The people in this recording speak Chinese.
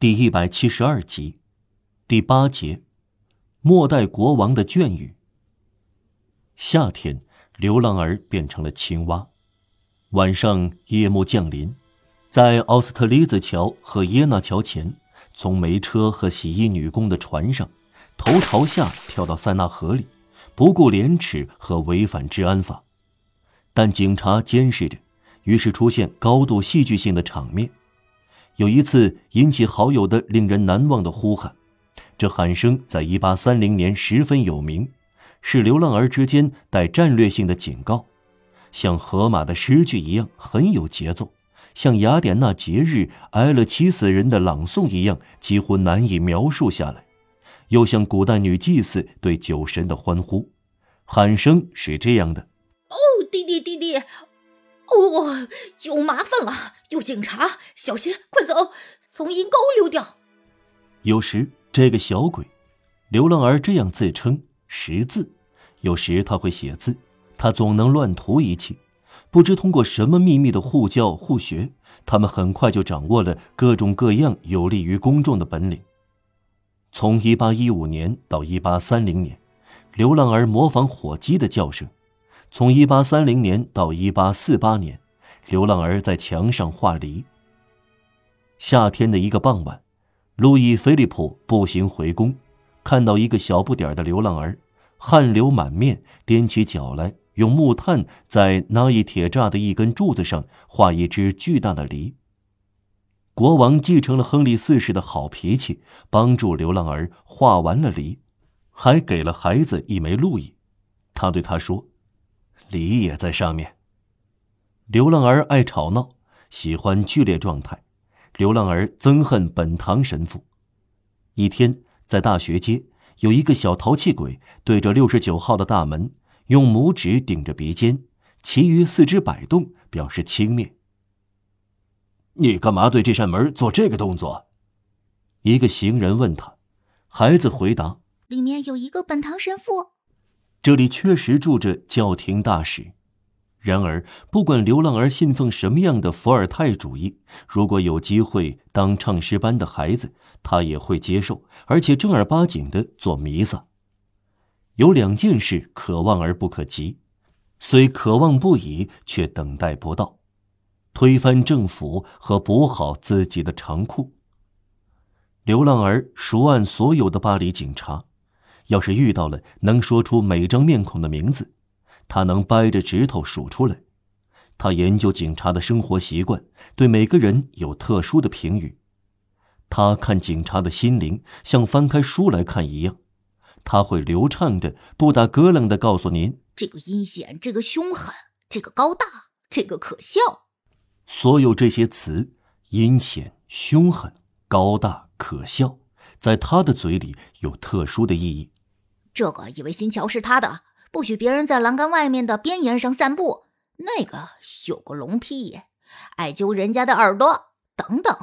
第一百七十二集，第八节，末代国王的眷语。夏天，流浪儿变成了青蛙。晚上，夜幕降临，在奥斯特利兹桥和耶纳桥前，从煤车和洗衣女工的船上，头朝下跳到塞纳河里，不顾廉耻和违反治安法。但警察监视着，于是出现高度戏剧性的场面。有一次引起好友的令人难忘的呼喊，这喊声在一八三零年十分有名，是流浪儿之间带战略性的警告，像荷马的诗句一样很有节奏，像雅典娜节日挨了七死人的朗诵一样几乎难以描述下来，又像古代女祭司对酒神的欢呼。喊声是这样的：“哦，弟弟，弟弟。”哦，有麻烦了！有警察，小心，快走，从阴沟溜掉。有时这个小鬼，流浪儿这样自称，识字。有时他会写字，他总能乱涂一气。不知通过什么秘密的互教互学，他们很快就掌握了各种各样有利于公众的本领。从一八一五年到一八三零年，流浪儿模仿火鸡的叫声。从一八三零年到一八四八年，流浪儿在墙上画梨。夏天的一个傍晚，路易·菲利普步行回宫，看到一个小不点的流浪儿，汗流满面，踮起脚来，用木炭在那一铁栅的一根柱子上画一只巨大的梨。国王继承了亨利四世的好脾气，帮助流浪儿画完了梨，还给了孩子一枚路易。他对他说。梨也在上面。流浪儿爱吵闹，喜欢剧烈状态。流浪儿憎恨本堂神父。一天，在大学街，有一个小淘气鬼对着六十九号的大门，用拇指顶着鼻尖，其余四肢摆动，表示轻蔑。你干嘛对这扇门做这个动作？一个行人问他。孩子回答：“里面有一个本堂神父。”这里确实住着教廷大使，然而不管流浪儿信奉什么样的伏尔泰主义，如果有机会当唱诗班的孩子，他也会接受，而且正儿八经的做弥撒。有两件事可望而不可及，虽渴望不已，却等待不到：推翻政府和补好自己的长裤。流浪儿熟谙所有的巴黎警察。要是遇到了能说出每张面孔的名字，他能掰着指头数出来。他研究警察的生活习惯，对每个人有特殊的评语。他看警察的心灵像翻开书来看一样，他会流畅的、不打咯楞的告诉您：这个阴险，这个凶狠，这个高大，这个可笑。所有这些词，阴险、凶狠、高大、可笑，在他的嘴里有特殊的意义。这个以为新桥是他的，不许别人在栏杆外面的边沿上散步。那个有个龙屁，爱揪人家的耳朵，等等。